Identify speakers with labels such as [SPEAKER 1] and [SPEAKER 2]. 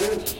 [SPEAKER 1] President.